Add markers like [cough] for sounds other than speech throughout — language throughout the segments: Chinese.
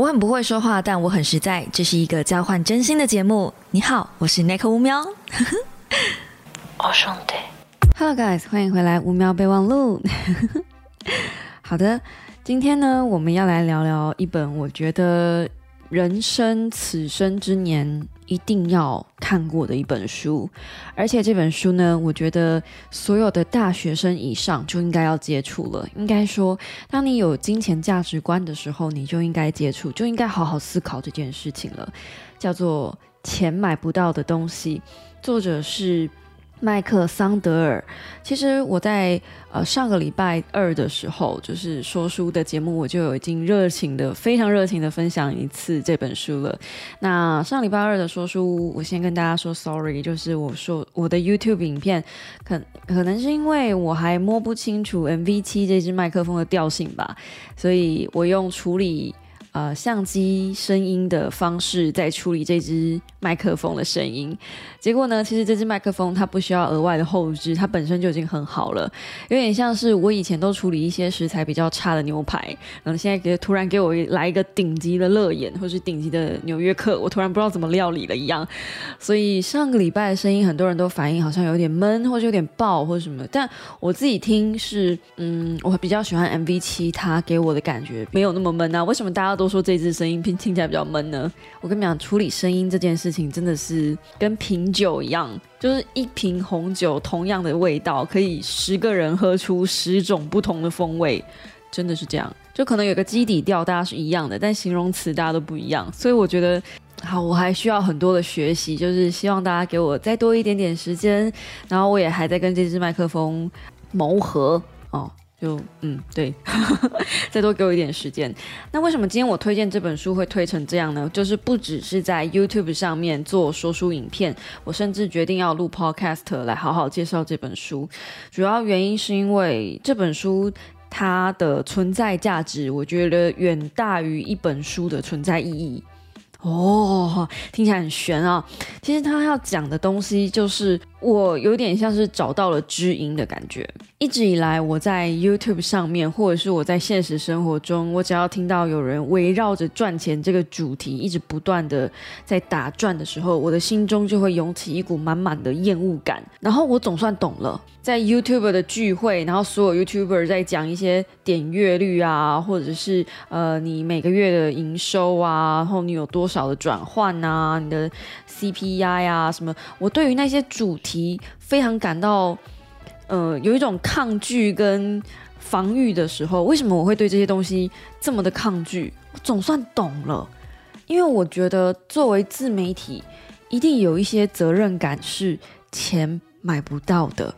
我很不会说话，但我很实在。这是一个交换真心的节目。你好，我是 Nick 乌喵。[laughs] 我兄弟，Hello guys，欢迎回来乌喵备忘录。[laughs] 好的，今天呢，我们要来聊聊一本我觉得人生此生之年。一定要看过的一本书，而且这本书呢，我觉得所有的大学生以上就应该要接触了。应该说，当你有金钱价值观的时候，你就应该接触，就应该好好思考这件事情了。叫做《钱买不到的东西》，作者是。麦克桑德尔，其实我在呃上个礼拜二的时候，就是说书的节目，我就已经热情的、非常热情的分享一次这本书了。那上礼拜二的说书，我先跟大家说 sorry，就是我说我的 YouTube 影片，可可能是因为我还摸不清楚 MV 七这支麦克风的调性吧，所以我用处理。呃，相机声音的方式在处理这支麦克风的声音，结果呢，其实这支麦克风它不需要额外的后置，它本身就已经很好了，有点像是我以前都处理一些食材比较差的牛排，然后现在给突然给我来一个顶级的乐眼，或是顶级的纽约客，我突然不知道怎么料理了一样，所以上个礼拜的声音很多人都反映好像有点闷，或者有点爆或者什么，但我自己听是，嗯，我比较喜欢 MV 七，它给我的感觉没有那么闷啊，为什么大家？都说这支声音听听起来比较闷呢。我跟你讲，处理声音这件事情真的是跟品酒一样，就是一瓶红酒同样的味道，可以十个人喝出十种不同的风味，真的是这样。就可能有个基底调大家是一样的，但形容词大家都不一样。所以我觉得，好，我还需要很多的学习，就是希望大家给我再多一点点时间。然后我也还在跟这支麦克风谋合哦。就嗯对，[laughs] 再多给我一点时间。那为什么今天我推荐这本书会推成这样呢？就是不只是在 YouTube 上面做说书影片，我甚至决定要录 Podcast 来好好介绍这本书。主要原因是因为这本书它的存在价值，我觉得远大于一本书的存在意义。哦，听起来很悬啊！其实他要讲的东西，就是我有点像是找到了知音的感觉。一直以来，我在 YouTube 上面，或者是我在现实生活中，我只要听到有人围绕着赚钱这个主题一直不断的在打转的时候，我的心中就会涌起一股满满的厌恶感。然后我总算懂了，在 YouTube 的聚会，然后所有 YouTuber 在讲一些点阅率啊，或者是呃你每个月的营收啊，然后你有多少的转换啊，你的 CPI 啊什么，我对于那些主题非常感到。呃，有一种抗拒跟防御的时候，为什么我会对这些东西这么的抗拒？我总算懂了，因为我觉得作为自媒体，一定有一些责任感是钱买不到的。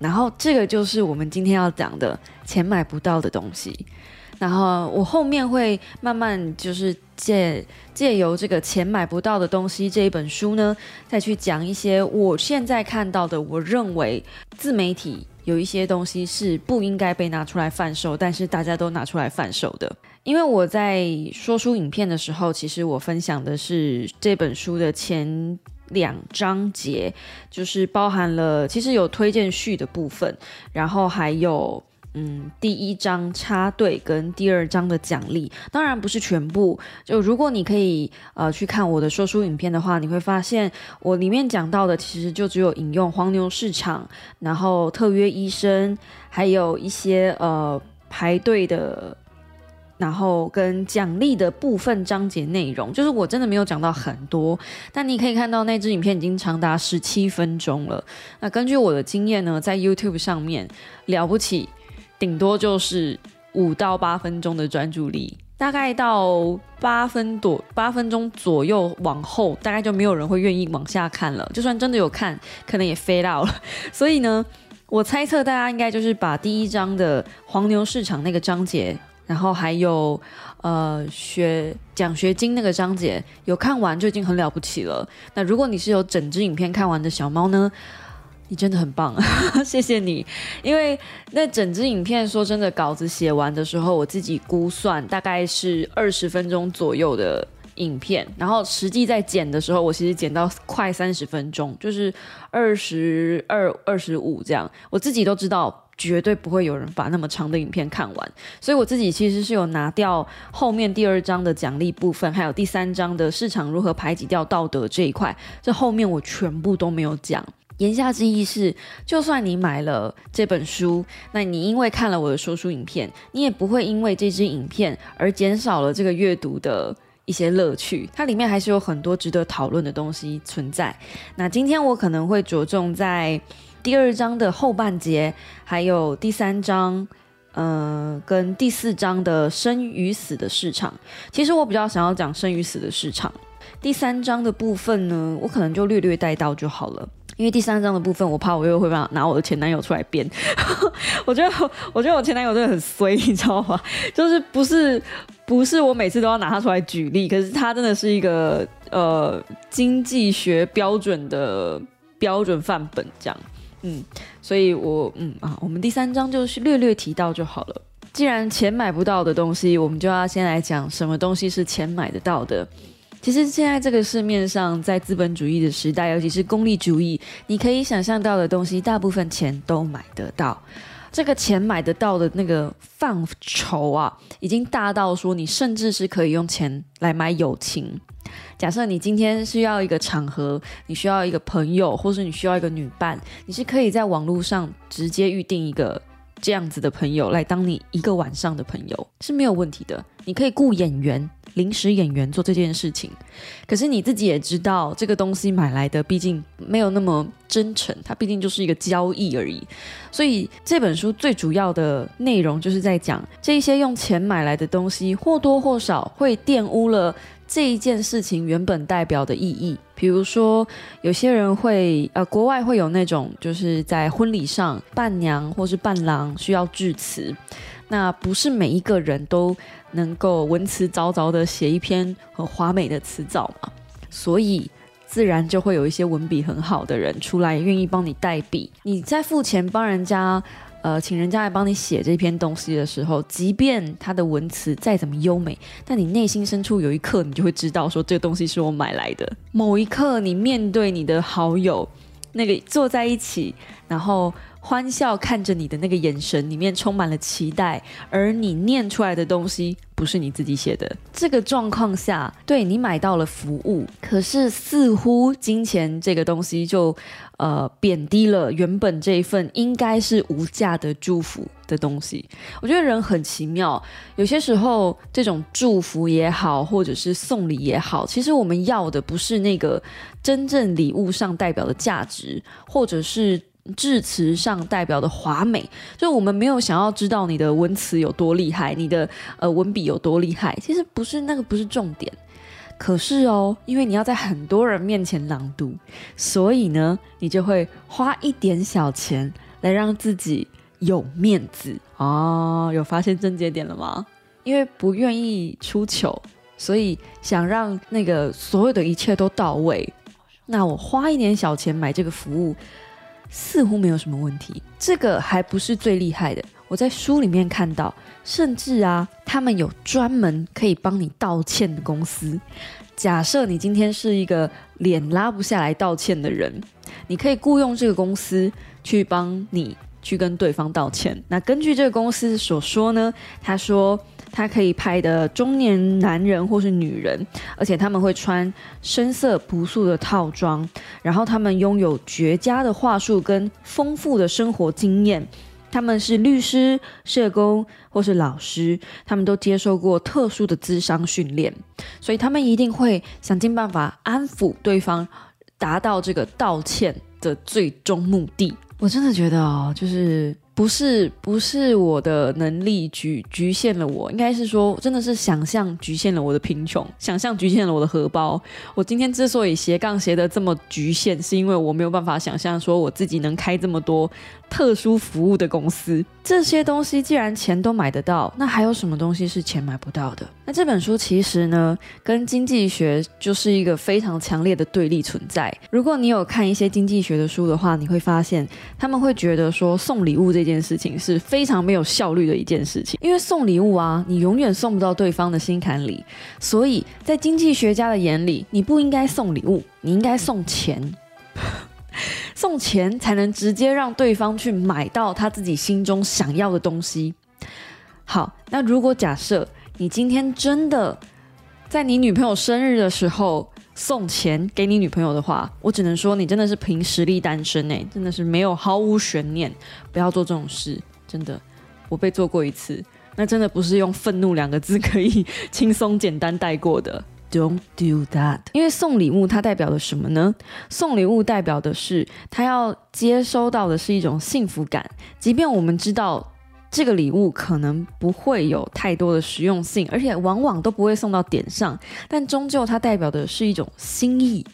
然后这个就是我们今天要讲的钱买不到的东西。然后我后面会慢慢就是借借由这个钱买不到的东西这一本书呢，再去讲一些我现在看到的，我认为自媒体有一些东西是不应该被拿出来贩售，但是大家都拿出来贩售的。因为我在说书影片的时候，其实我分享的是这本书的前两章节，就是包含了其实有推荐序的部分，然后还有。嗯，第一章插队跟第二章的奖励，当然不是全部。就如果你可以呃去看我的说书影片的话，你会发现我里面讲到的其实就只有引用黄牛市场，然后特约医生，还有一些呃排队的，然后跟奖励的部分章节内容。就是我真的没有讲到很多，但你可以看到那支影片已经长达十七分钟了。那根据我的经验呢，在 YouTube 上面了不起。顶多就是五到八分钟的专注力，大概到八分多八分钟左右往后，大概就没有人会愿意往下看了。就算真的有看，可能也飞到了。所以呢，我猜测大家应该就是把第一章的黄牛市场那个章节，然后还有呃学奖学金那个章节有看完就已经很了不起了。那如果你是有整支影片看完的小猫呢？你真的很棒，[laughs] 谢谢你。因为那整支影片，说真的，稿子写完的时候，我自己估算大概是二十分钟左右的影片，然后实际在剪的时候，我其实剪到快三十分钟，就是二十二、二十五这样。我自己都知道。绝对不会有人把那么长的影片看完。所以我自己其实是有拿掉后面第二章的奖励部分，还有第三章的市场如何排挤掉道德这一块，这后面我全部都没有讲。言下之意是，就算你买了这本书，那你因为看了我的说书影片，你也不会因为这支影片而减少了这个阅读的一些乐趣。它里面还是有很多值得讨论的东西存在。那今天我可能会着重在第二章的后半节，还有第三章，呃，跟第四章的生与死的市场。其实我比较想要讲生与死的市场。第三章的部分呢，我可能就略略带到就好了。因为第三章的部分，我怕我又会把拿我的前男友出来编。[laughs] 我觉得，我觉得我前男友真的很衰，[laughs] 你知道吗？就是不是不是我每次都要拿他出来举例，可是他真的是一个呃经济学标准的标准范本，这样。嗯，所以我嗯啊，我们第三章就是略略提到就好了。既然钱买不到的东西，我们就要先来讲什么东西是钱买得到的。其实现在这个市面上，在资本主义的时代，尤其是功利主义，你可以想象到的东西，大部分钱都买得到。这个钱买得到的那个范畴啊，已经大到说，你甚至是可以用钱来买友情。假设你今天需要一个场合，你需要一个朋友，或是你需要一个女伴，你是可以在网络上直接预定一个这样子的朋友来当你一个晚上的朋友是没有问题的。你可以雇演员。临时演员做这件事情，可是你自己也知道，这个东西买来的毕竟没有那么真诚，它毕竟就是一个交易而已。所以这本书最主要的内容就是在讲这些用钱买来的东西，或多或少会玷污了这一件事情原本代表的意义。比如说，有些人会呃，国外会有那种就是在婚礼上伴娘或是伴郎需要致辞。那不是每一个人都能够文辞凿凿的写一篇很华美的词藻嘛，所以自然就会有一些文笔很好的人出来愿意帮你代笔。你在付钱帮人家，呃，请人家来帮你写这篇东西的时候，即便他的文词再怎么优美，但你内心深处有一刻，你就会知道说这个东西是我买来的。某一刻，你面对你的好友，那个坐在一起，然后。欢笑看着你的那个眼神里面充满了期待，而你念出来的东西不是你自己写的。这个状况下，对你买到了服务，可是似乎金钱这个东西就呃贬低了原本这一份应该是无价的祝福的东西。我觉得人很奇妙，有些时候这种祝福也好，或者是送礼也好，其实我们要的不是那个真正礼物上代表的价值，或者是。致辞上代表的华美，就我们没有想要知道你的文词有多厉害，你的呃文笔有多厉害，其实不是那个不是重点。可是哦，因为你要在很多人面前朗读，所以呢，你就会花一点小钱来让自己有面子哦。有发现症结点了吗？因为不愿意出糗，所以想让那个所有的一切都到位。那我花一点小钱买这个服务。似乎没有什么问题，这个还不是最厉害的。我在书里面看到，甚至啊，他们有专门可以帮你道歉的公司。假设你今天是一个脸拉不下来道歉的人，你可以雇佣这个公司去帮你去跟对方道歉。那根据这个公司所说呢，他说。他可以拍的中年男人或是女人，而且他们会穿深色朴素的套装，然后他们拥有绝佳的话术跟丰富的生活经验。他们是律师、社工或是老师，他们都接受过特殊的智商训练，所以他们一定会想尽办法安抚对方，达到这个道歉的最终目的。我真的觉得哦，就是。不是不是我的能力局局限了我，应该是说真的是想象局限了我的贫穷，想象局限了我的荷包。我今天之所以斜杠斜的这么局限，是因为我没有办法想象说我自己能开这么多特殊服务的公司。这些东西既然钱都买得到，那还有什么东西是钱买不到的？那这本书其实呢，跟经济学就是一个非常强烈的对立存在。如果你有看一些经济学的书的话，你会发现他们会觉得说送礼物这。件事情是非常没有效率的一件事情，因为送礼物啊，你永远送不到对方的心坎里，所以在经济学家的眼里，你不应该送礼物，你应该送钱。[laughs] 送钱才能直接让对方去买到他自己心中想要的东西。好，那如果假设你今天真的在你女朋友生日的时候送钱给你女朋友的话，我只能说你真的是凭实力单身哎，真的是没有毫无悬念，不要做这种事，真的，我被做过一次，那真的不是用愤怒两个字可以轻松简单带过的。Don't do that，因为送礼物它代表的什么呢？送礼物代表的是他要接收到的是一种幸福感，即便我们知道这个礼物可能不会有太多的实用性，而且往往都不会送到点上，但终究它代表的是一种心意，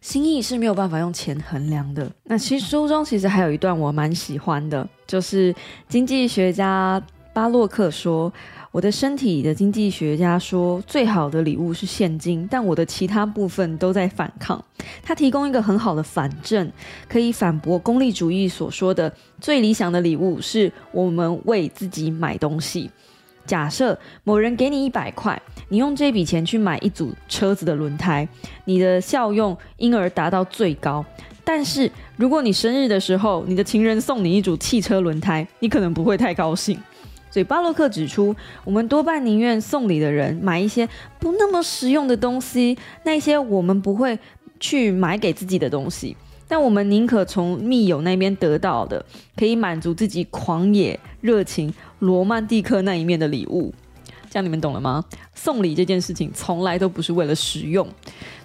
心意是没有办法用钱衡量的。那其实书中其实还有一段我蛮喜欢的，就是经济学家巴洛克说。我的身体的经济学家说，最好的礼物是现金，但我的其他部分都在反抗。他提供一个很好的反证，可以反驳功利主义所说的最理想的礼物是我们为自己买东西。假设某人给你一百块，你用这笔钱去买一组车子的轮胎，你的效用因而达到最高。但是如果你生日的时候，你的情人送你一组汽车轮胎，你可能不会太高兴。所以巴洛克指出，我们多半宁愿送礼的人买一些不那么实用的东西，那些我们不会去买给自己的东西，但我们宁可从密友那边得到的，可以满足自己狂野、热情、罗曼蒂克那一面的礼物。这样你们懂了吗？送礼这件事情从来都不是为了实用，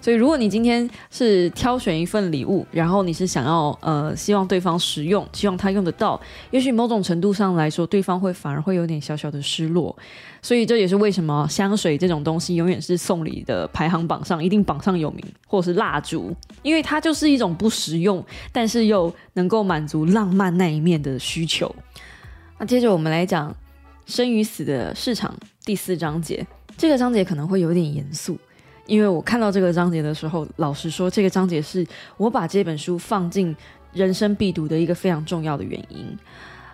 所以如果你今天是挑选一份礼物，然后你是想要呃希望对方实用，希望他用得到，也许某种程度上来说，对方会反而会有点小小的失落。所以这也是为什么香水这种东西永远是送礼的排行榜上一定榜上有名，或者是蜡烛，因为它就是一种不实用，但是又能够满足浪漫那一面的需求。那接着我们来讲生与死的市场。第四章节，这个章节可能会有点严肃，因为我看到这个章节的时候，老实说，这个章节是我把这本书放进人生必读的一个非常重要的原因。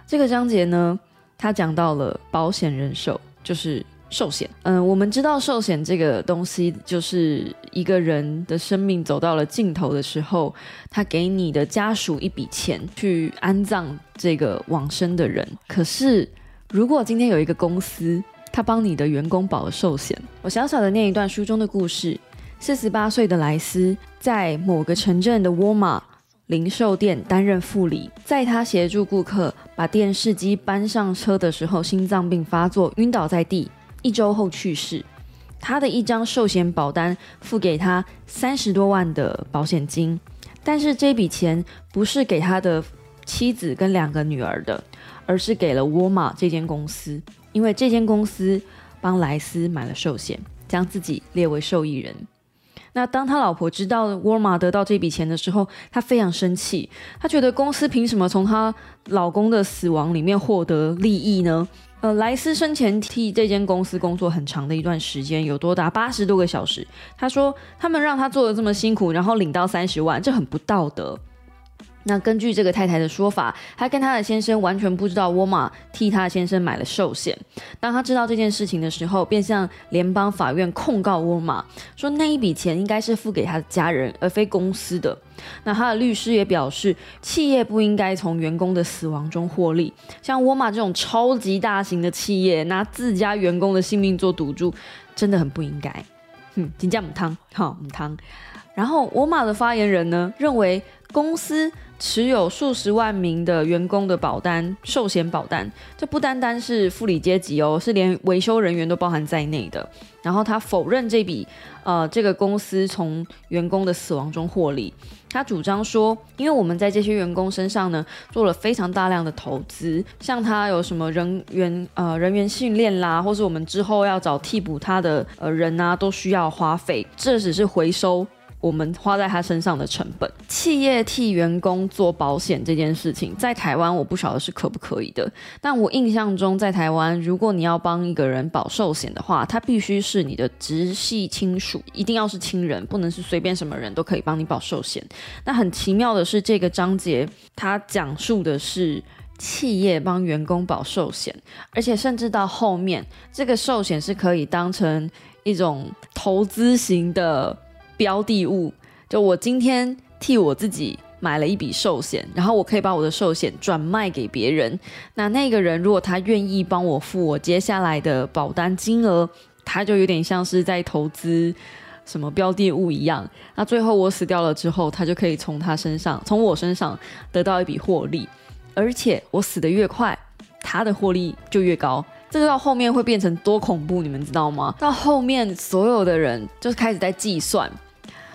这个章节呢，它讲到了保险人寿，就是寿险。嗯，我们知道寿险这个东西，就是一个人的生命走到了尽头的时候，他给你的家属一笔钱去安葬这个往生的人。可是，如果今天有一个公司，他帮你的员工保了寿险。我小小的念一段书中的故事：四十八岁的莱斯在某个城镇的沃尔玛零售店担任副理，在他协助顾客把电视机搬上车的时候，心脏病发作，晕倒在地，一周后去世。他的一张寿险保单付给他三十多万的保险金，但是这笔钱不是给他的妻子跟两个女儿的，而是给了沃尔玛这间公司。因为这间公司帮莱斯买了寿险，将自己列为受益人。那当他老婆知道沃尔玛得到这笔钱的时候，他非常生气。他觉得公司凭什么从他老公的死亡里面获得利益呢？呃，莱斯生前替这间公司工作很长的一段时间，有多达八十多个小时。他说，他们让他做的这么辛苦，然后领到三十万，这很不道德。那根据这个太太的说法，她跟她的先生完全不知道沃尔玛替她的先生买了寿险。当她知道这件事情的时候，便向联邦法院控告沃尔玛，说那一笔钱应该是付给他的家人，而非公司的。那他的律师也表示，企业不应该从员工的死亡中获利。像沃尔玛这种超级大型的企业，拿自家员工的性命做赌注，真的很不应该。嗯，金价母汤，好母汤。然后沃尔玛的发言人呢，认为公司。持有数十万名的员工的保单、寿险保单，这不单单是富理阶级哦，是连维修人员都包含在内的。然后他否认这笔，呃，这个公司从员工的死亡中获利。他主张说，因为我们在这些员工身上呢，做了非常大量的投资，像他有什么人员呃人员训练啦，或是我们之后要找替补他的呃人啊，都需要花费，这只是回收。我们花在他身上的成本，企业替员工做保险这件事情，在台湾我不晓得是可不可以的。但我印象中，在台湾，如果你要帮一个人保寿险的话，他必须是你的直系亲属，一定要是亲人，不能是随便什么人都可以帮你保寿险。那很奇妙的是，这个章节它讲述的是企业帮员工保寿险，而且甚至到后面，这个寿险是可以当成一种投资型的。标的物，就我今天替我自己买了一笔寿险，然后我可以把我的寿险转卖给别人。那那个人如果他愿意帮我付我接下来的保单金额，他就有点像是在投资什么标的物一样。那最后我死掉了之后，他就可以从他身上，从我身上得到一笔获利，而且我死得越快，他的获利就越高。这个到后面会变成多恐怖，你们知道吗？到后面所有的人就开始在计算，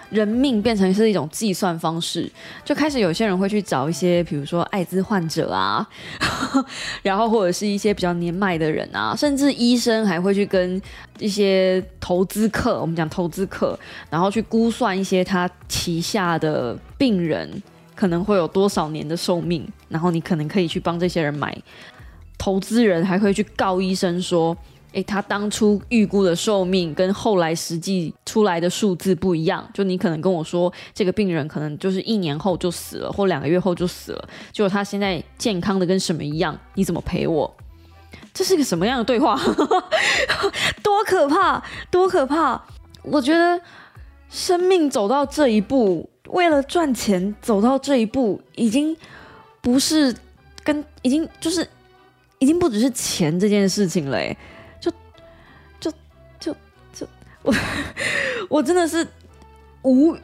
人命变成是一种计算方式，就开始有些人会去找一些，比如说艾滋患者啊，[laughs] 然后或者是一些比较年迈的人啊，甚至医生还会去跟一些投资客，我们讲投资客，然后去估算一些他旗下的病人可能会有多少年的寿命，然后你可能可以去帮这些人买。投资人还会去告医生说：“诶，他当初预估的寿命跟后来实际出来的数字不一样。就你可能跟我说，这个病人可能就是一年后就死了，或两个月后就死了。结果他现在健康的跟什么一样？你怎么赔我？[laughs] 这是个什么样的对话？多可怕！多可怕！我觉得生命走到这一步，为了赚钱走到这一步，已经不是跟已经就是。”已经不只是钱这件事情了，哎，就就就就我我真的是无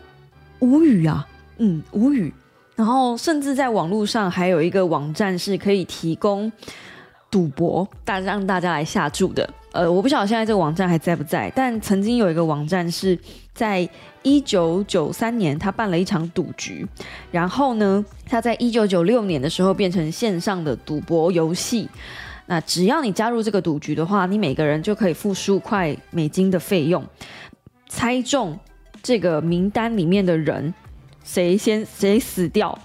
无语啊，嗯，无语。然后甚至在网络上还有一个网站是可以提供赌博，大让大家来下注的。呃，我不晓得现在这个网站还在不在，但曾经有一个网站是在一九九三年，他办了一场赌局，然后呢，他在一九九六年的时候变成线上的赌博游戏。那只要你加入这个赌局的话，你每个人就可以付十五块美金的费用，猜中这个名单里面的人谁先谁死掉，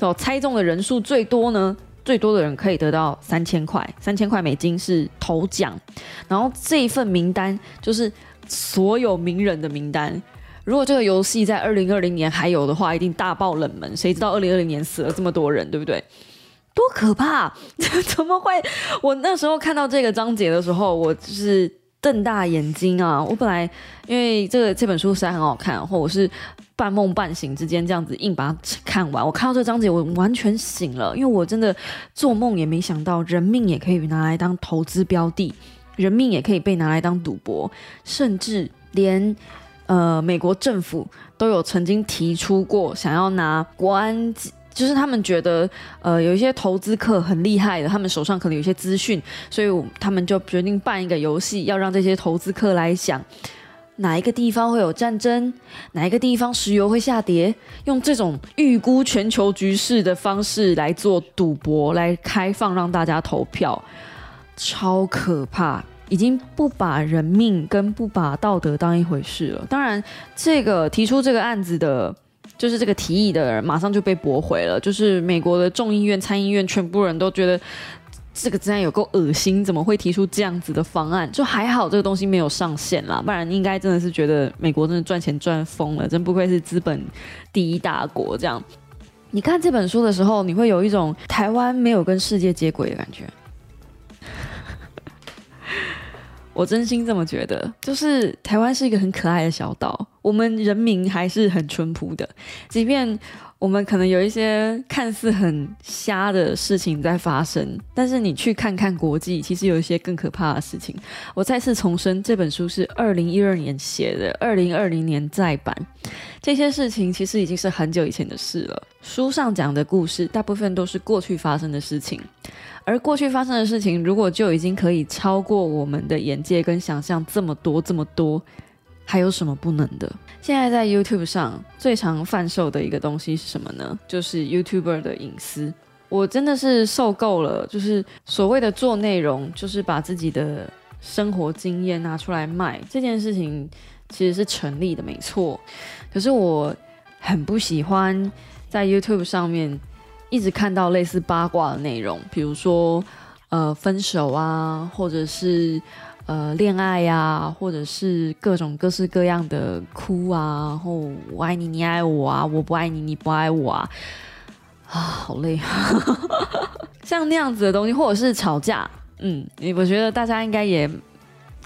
哦，猜中的人数最多呢？最多的人可以得到三千块，三千块美金是头奖。然后这一份名单就是所有名人的名单。如果这个游戏在二零二零年还有的话，一定大爆冷门。谁知道二零二零年死了这么多人，对不对？多可怕！[laughs] 怎么会？我那时候看到这个章节的时候，我就是瞪大眼睛啊！我本来因为这个这本书实在很好看，或我是。半梦半醒之间，这样子硬把它看完。我看到这个章节，我完全醒了，因为我真的做梦也没想到，人命也可以拿来当投资标的，人命也可以被拿来当赌博，甚至连呃美国政府都有曾经提出过，想要拿国安，就是他们觉得呃有一些投资客很厉害的，他们手上可能有一些资讯，所以他们就决定办一个游戏，要让这些投资客来想。哪一个地方会有战争？哪一个地方石油会下跌？用这种预估全球局势的方式来做赌博，来开放让大家投票，超可怕！已经不把人命跟不把道德当一回事了。当然，这个提出这个案子的，就是这个提议的人，马上就被驳回了。就是美国的众议院、参议院，全部人都觉得。这个真的有够恶心，怎么会提出这样子的方案？就还好这个东西没有上线啦，不然应该真的是觉得美国真的赚钱赚疯了，真不愧是资本第一大国。这样，你看这本书的时候，你会有一种台湾没有跟世界接轨的感觉。我真心这么觉得，就是台湾是一个很可爱的小岛，我们人民还是很淳朴的，即便。我们可能有一些看似很瞎的事情在发生，但是你去看看国际，其实有一些更可怕的事情。我再次重申，这本书是二零一二年写的，二零二零年再版。这些事情其实已经是很久以前的事了。书上讲的故事，大部分都是过去发生的事情，而过去发生的事情，如果就已经可以超过我们的眼界跟想象这么多这么多。还有什么不能的？现在在 YouTube 上最常贩售的一个东西是什么呢？就是 YouTuber 的隐私。我真的是受够了，就是所谓的做内容，就是把自己的生活经验拿出来卖这件事情，其实是成立的，没错。可是我很不喜欢在 YouTube 上面一直看到类似八卦的内容，比如说呃分手啊，或者是。呃，恋爱呀，或者是各种各式各样的哭啊，然后我爱你，你爱我啊，我不爱你，你不爱我啊，啊，好累啊，[laughs] 像那样子的东西，或者是吵架，嗯，我觉得大家应该也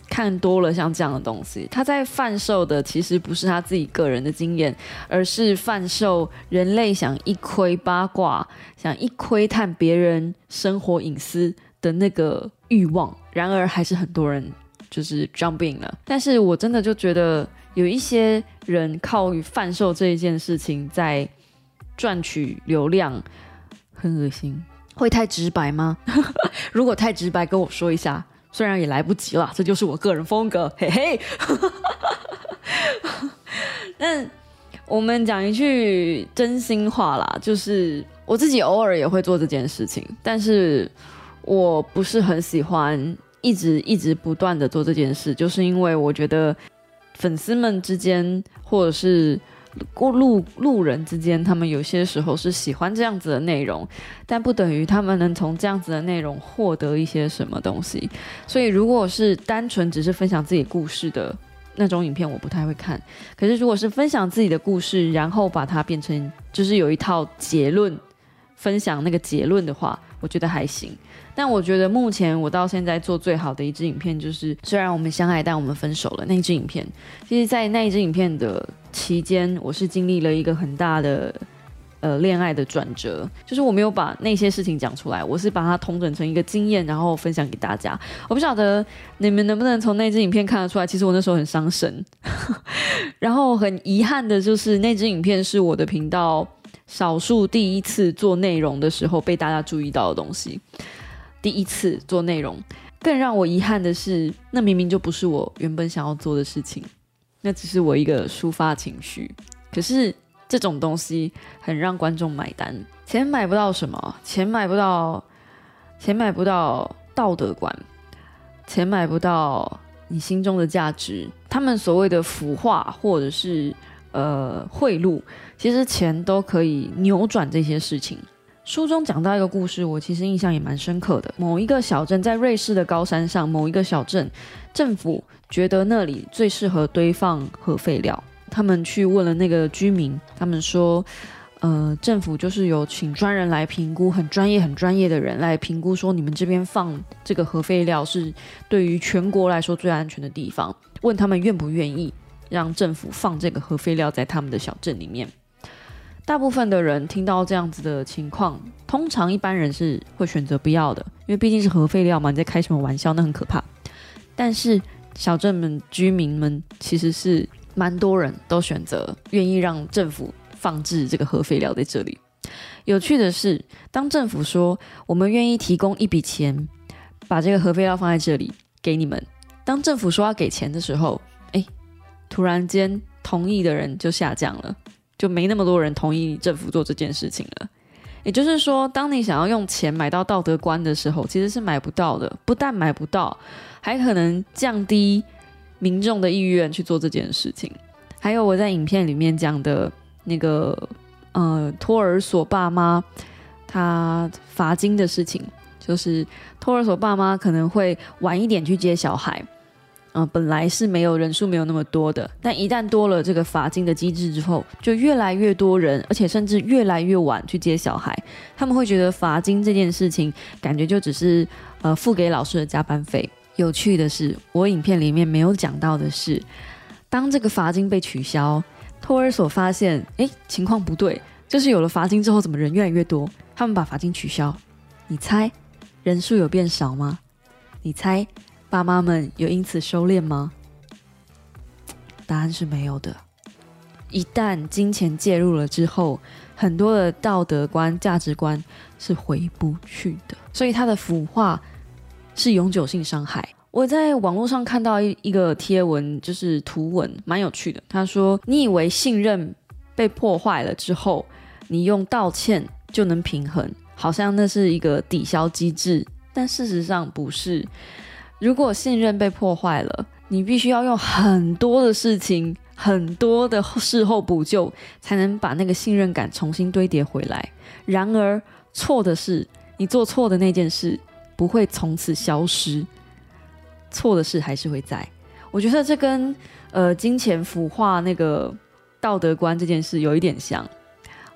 看多了像这样的东西，他在贩售的其实不是他自己个人的经验，而是贩售人类想一窥八卦、想一窥探别人生活隐私的那个欲望。然而，还是很多人就是 jumping 了。但是我真的就觉得有一些人靠贩售这一件事情在赚取流量，很恶心。会太直白吗？[laughs] 如果太直白，跟我说一下。虽然也来不及了，这就是我个人风格，嘿嘿。[laughs] 但我们讲一句真心话啦，就是我自己偶尔也会做这件事情，但是我不是很喜欢一直一直不断的做这件事，就是因为我觉得粉丝们之间或者是。过路路人之间，他们有些时候是喜欢这样子的内容，但不等于他们能从这样子的内容获得一些什么东西。所以，如果是单纯只是分享自己故事的那种影片，我不太会看。可是，如果是分享自己的故事，然后把它变成就是有一套结论，分享那个结论的话，我觉得还行。但我觉得目前我到现在做最好的一支影片，就是虽然我们相爱，但我们分手了那一支影片。其实，在那一支影片的期间，我是经历了一个很大的呃恋爱的转折，就是我没有把那些事情讲出来，我是把它统整成一个经验，然后分享给大家。我不晓得你们能不能从那支影片看得出来，其实我那时候很伤神。[laughs] 然后很遗憾的就是那支影片是我的频道少数第一次做内容的时候被大家注意到的东西。第一次做内容，更让我遗憾的是，那明明就不是我原本想要做的事情，那只是我一个抒发情绪。可是这种东西很让观众买单，钱买不到什么，钱买不到，钱买不到道德观，钱买不到你心中的价值。他们所谓的腐化或者是呃贿赂，其实钱都可以扭转这些事情。书中讲到一个故事，我其实印象也蛮深刻的。某一个小镇在瑞士的高山上，某一个小镇政府觉得那里最适合堆放核废料，他们去问了那个居民，他们说，呃，政府就是有请专人来评估，很专业、很专业的人来评估，说你们这边放这个核废料是对于全国来说最安全的地方，问他们愿不愿意让政府放这个核废料在他们的小镇里面。大部分的人听到这样子的情况，通常一般人是会选择不要的，因为毕竟是核废料嘛，你在开什么玩笑？那很可怕。但是小镇们居民们其实是蛮多人都选择愿意让政府放置这个核废料在这里。有趣的是，当政府说我们愿意提供一笔钱，把这个核废料放在这里给你们，当政府说要给钱的时候，哎，突然间同意的人就下降了。就没那么多人同意政府做这件事情了。也就是说，当你想要用钱买到道德观的时候，其实是买不到的。不但买不到，还可能降低民众的意愿去做这件事情。还有我在影片里面讲的那个，呃，托儿所爸妈他罚金的事情，就是托儿所爸妈可能会晚一点去接小孩。嗯，本来是没有人数没有那么多的，但一旦多了这个罚金的机制之后，就越来越多人，而且甚至越来越晚去接小孩。他们会觉得罚金这件事情，感觉就只是呃付给老师的加班费。有趣的是，我影片里面没有讲到的是，当这个罚金被取消，托儿所发现，哎，情况不对，就是有了罚金之后，怎么人越来越多？他们把罚金取消，你猜人数有变少吗？你猜？爸妈们有因此收敛吗？答案是没有的。一旦金钱介入了之后，很多的道德观、价值观是回不去的。所以它的腐化是永久性伤害。我在网络上看到一一个贴文，就是图文，蛮有趣的。他说：“你以为信任被破坏了之后，你用道歉就能平衡，好像那是一个抵消机制，但事实上不是。”如果信任被破坏了，你必须要用很多的事情、很多的事后补救，才能把那个信任感重新堆叠回来。然而，错的是，你做错的那件事不会从此消失，错的事还是会在。我觉得这跟呃金钱腐化那个道德观这件事有一点像。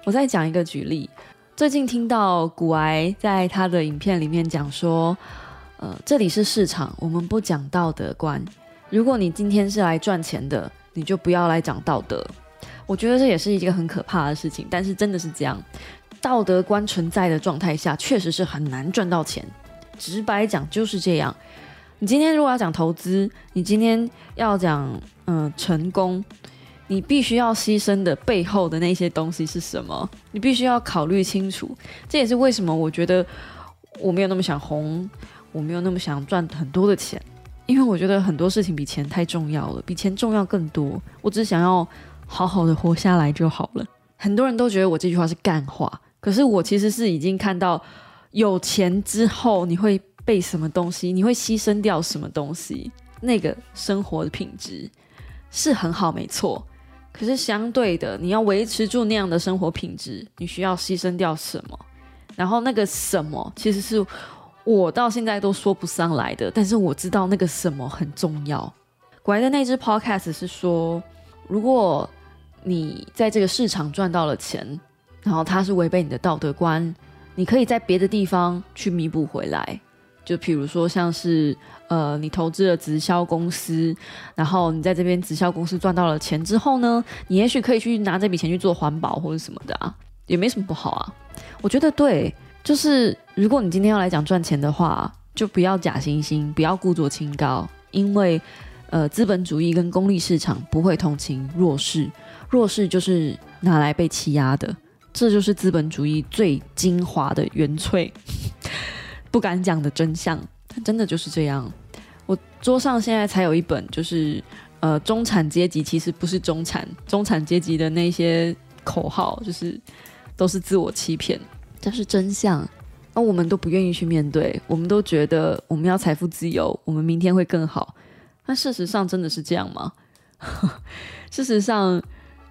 我再讲一个举例，最近听到古癌在他的影片里面讲说。呃，这里是市场，我们不讲道德观。如果你今天是来赚钱的，你就不要来讲道德。我觉得这也是一个很可怕的事情，但是真的是这样，道德观存在的状态下，确实是很难赚到钱。直白讲就是这样。你今天如果要讲投资，你今天要讲嗯成功，你必须要牺牲的背后的那些东西是什么？你必须要考虑清楚。这也是为什么我觉得我没有那么想红。我没有那么想赚很多的钱，因为我觉得很多事情比钱太重要了，比钱重要更多。我只想要好好的活下来就好了。很多人都觉得我这句话是干话，可是我其实是已经看到有钱之后你会被什么东西，你会牺牲掉什么东西，那个生活的品质是很好，没错。可是相对的，你要维持住那样的生活品质，你需要牺牲掉什么？然后那个什么其实是。我到现在都说不上来的，但是我知道那个什么很重要。果然的那支 podcast 是说，如果你在这个市场赚到了钱，然后它是违背你的道德观，你可以在别的地方去弥补回来。就比如说，像是呃，你投资了直销公司，然后你在这边直销公司赚到了钱之后呢，你也许可以去拿这笔钱去做环保或者什么的啊，也没什么不好啊。我觉得对。就是如果你今天要来讲赚钱的话，就不要假惺惺，不要故作清高，因为呃，资本主义跟功利市场不会同情弱势，弱势就是拿来被欺压的，这就是资本主义最精华的原萃，[laughs] 不敢讲的真相，真的就是这样。我桌上现在才有一本，就是呃，中产阶级其实不是中产，中产阶级的那些口号，就是都是自我欺骗。这是真相，而我们都不愿意去面对。我们都觉得我们要财富自由，我们明天会更好。但事实上真的是这样吗？[laughs] 事实上，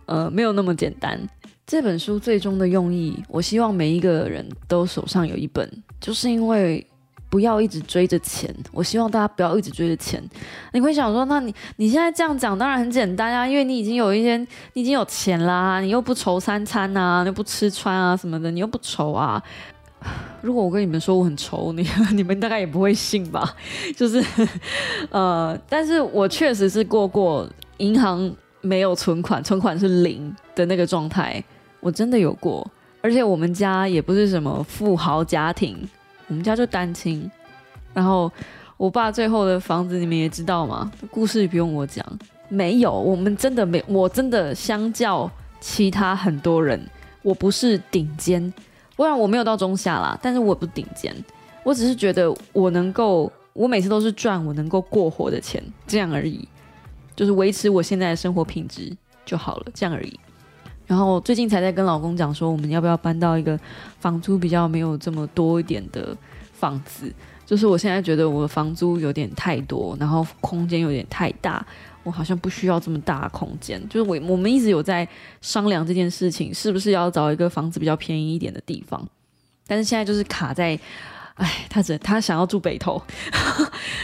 呃，没有那么简单。这本书最终的用意，我希望每一个人都手上有一本，就是因为。不要一直追着钱，我希望大家不要一直追着钱。你会想说，那你你现在这样讲当然很简单啊，因为你已经有一些，你已经有钱啦，你又不愁三餐啊，又不吃穿啊什么的，你又不愁啊。如果我跟你们说我很愁，你 [laughs] 你们大概也不会信吧？就是，[laughs] 呃，但是我确实是过过银行没有存款，存款是零的那个状态，我真的有过，而且我们家也不是什么富豪家庭。我们家就单亲，然后我爸最后的房子你们也知道吗？故事不用我讲，没有，我们真的没，我真的相较其他很多人，我不是顶尖，不然我没有到中下啦，但是我不顶尖，我只是觉得我能够，我每次都是赚我能够过活的钱，这样而已，就是维持我现在的生活品质就好了，这样而已。然后最近才在跟老公讲说，我们要不要搬到一个房租比较没有这么多一点的房子？就是我现在觉得我的房租有点太多，然后空间有点太大，我好像不需要这么大的空间。就是我我们一直有在商量这件事情，是不是要找一个房子比较便宜一点的地方？但是现在就是卡在，哎，他只他想要住北投，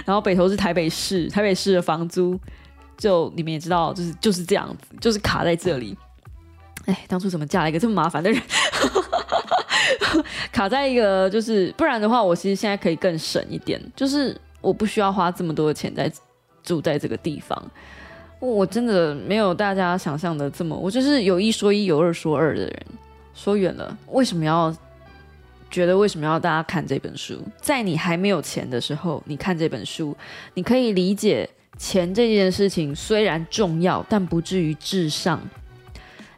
然后北投是台北市，台北市的房租就你们也知道，就是就是这样子，就是卡在这里。哎，当初怎么嫁了一个这么麻烦的人？[laughs] 卡在一个就是，不然的话，我其实现在可以更省一点，就是我不需要花这么多的钱在住在这个地方。我真的没有大家想象的这么，我就是有一说一，有二说二的人。说远了，为什么要觉得为什么要大家看这本书？在你还没有钱的时候，你看这本书，你可以理解钱这件事情虽然重要，但不至于至上。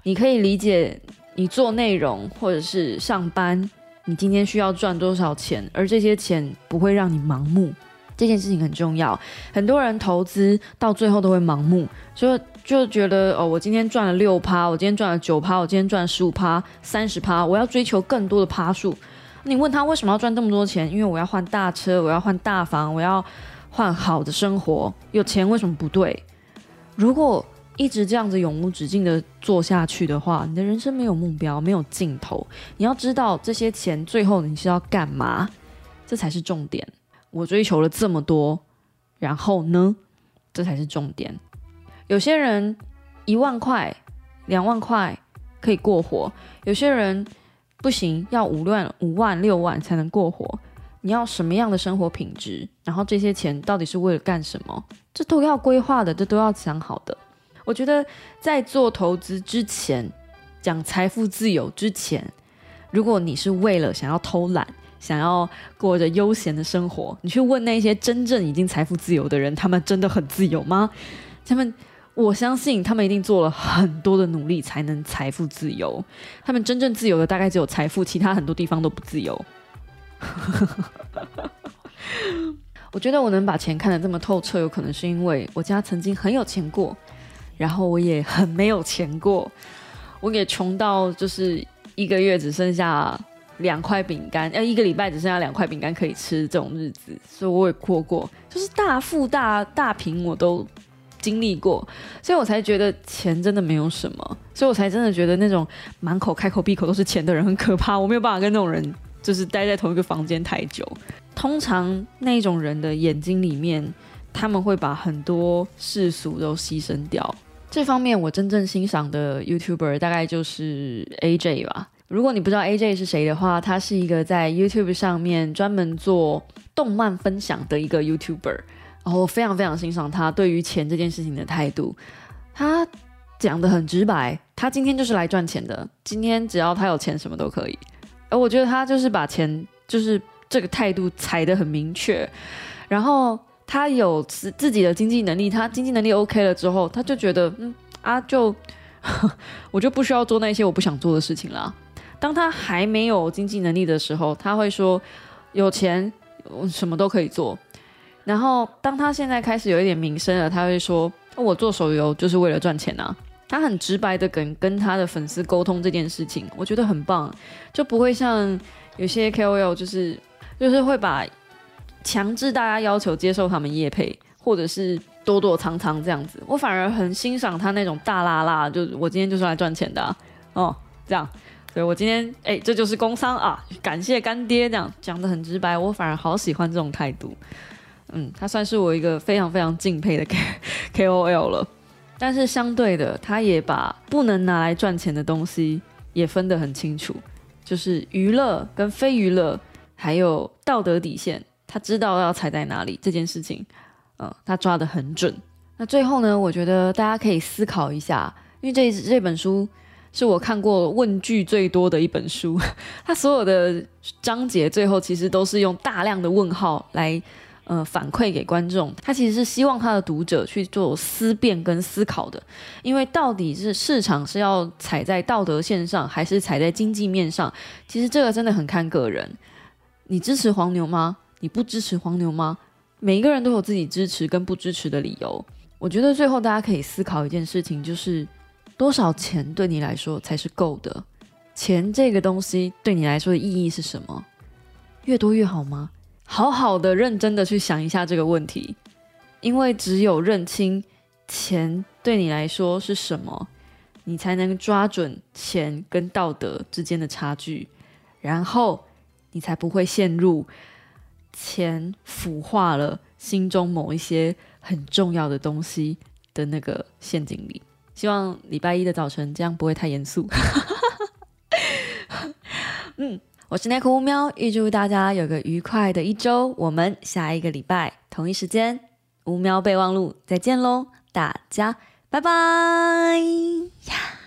你可以理解，你做内容或者是上班，你今天需要赚多少钱，而这些钱不会让你盲目，这件事情很重要。很多人投资到最后都会盲目，就就觉得哦，我今天赚了六趴，我今天赚了九趴，我今天赚了十五趴、三十趴，我要追求更多的趴数。你问他为什么要赚这么多钱？因为我要换大车，我要换大房，我要换好的生活。有钱为什么不对？如果一直这样子永无止境的做下去的话，你的人生没有目标，没有尽头。你要知道这些钱最后你是要干嘛，这才是重点。我追求了这么多，然后呢，这才是重点。有些人一万块、两万块可以过活，有些人不行，要五万、五万、六万才能过活。你要什么样的生活品质，然后这些钱到底是为了干什么，这都要规划的，这都要想好的。我觉得在做投资之前，讲财富自由之前，如果你是为了想要偷懒，想要过着悠闲的生活，你去问那些真正已经财富自由的人，他们真的很自由吗？他们，我相信他们一定做了很多的努力才能财富自由。他们真正自由的大概只有财富，其他很多地方都不自由。[laughs] 我觉得我能把钱看得这么透彻，有可能是因为我家曾经很有钱过，然后我也很没有钱过。我也穷到就是一个月只剩下两块饼干，呃，一个礼拜只剩下两块饼干可以吃这种日子，所以我也过过，就是大富大大贫我都经历过，所以我才觉得钱真的没有什么，所以我才真的觉得那种满口开口闭口都是钱的人很可怕，我没有办法跟那种人。就是待在同一个房间太久，通常那种人的眼睛里面，他们会把很多世俗都牺牲掉。这方面我真正欣赏的 YouTuber 大概就是 AJ 吧。如果你不知道 AJ 是谁的话，他是一个在 YouTube 上面专门做动漫分享的一个 YouTuber，然后我非常非常欣赏他对于钱这件事情的态度。他讲的很直白，他今天就是来赚钱的，今天只要他有钱，什么都可以。而我觉得他就是把钱，就是这个态度踩得很明确，然后他有自自己的经济能力，他经济能力 OK 了之后，他就觉得，嗯啊，就 [laughs] 我就不需要做那些我不想做的事情了。当他还没有经济能力的时候，他会说有钱我什么都可以做。然后当他现在开始有一点名声了，他会说我做手游就是为了赚钱啊。他很直白的跟跟他的粉丝沟通这件事情，我觉得很棒，就不会像有些 KOL 就是就是会把强制大家要求接受他们夜配，或者是躲躲藏藏这样子。我反而很欣赏他那种大拉拉，就是我今天就是来赚钱的哦，这样。所以我今天哎，这就是工商啊，感谢干爹这样讲的很直白，我反而好喜欢这种态度。嗯，他算是我一个非常非常敬佩的 K [laughs] KOL 了。但是相对的，他也把不能拿来赚钱的东西也分得很清楚，就是娱乐跟非娱乐，还有道德底线，他知道要踩在哪里这件事情，嗯，他抓得很准。那最后呢，我觉得大家可以思考一下，因为这这本书是我看过问句最多的一本书，[laughs] 它所有的章节最后其实都是用大量的问号来。呃，反馈给观众，他其实是希望他的读者去做思辨跟思考的，因为到底是市场是要踩在道德线上，还是踩在经济面上，其实这个真的很看个人。你支持黄牛吗？你不支持黄牛吗？每一个人都有自己支持跟不支持的理由。我觉得最后大家可以思考一件事情，就是多少钱对你来说才是够的？钱这个东西对你来说的意义是什么？越多越好吗？好好的、认真的去想一下这个问题，因为只有认清钱对你来说是什么，你才能抓准钱跟道德之间的差距，然后你才不会陷入钱腐化了心中某一些很重要的东西的那个陷阱里。希望礼拜一的早晨这样不会太严肃。[laughs] 嗯。我是奈克乌喵，预祝大家有个愉快的一周。我们下一个礼拜同一时间乌喵备忘录再见喽，大家拜拜呀。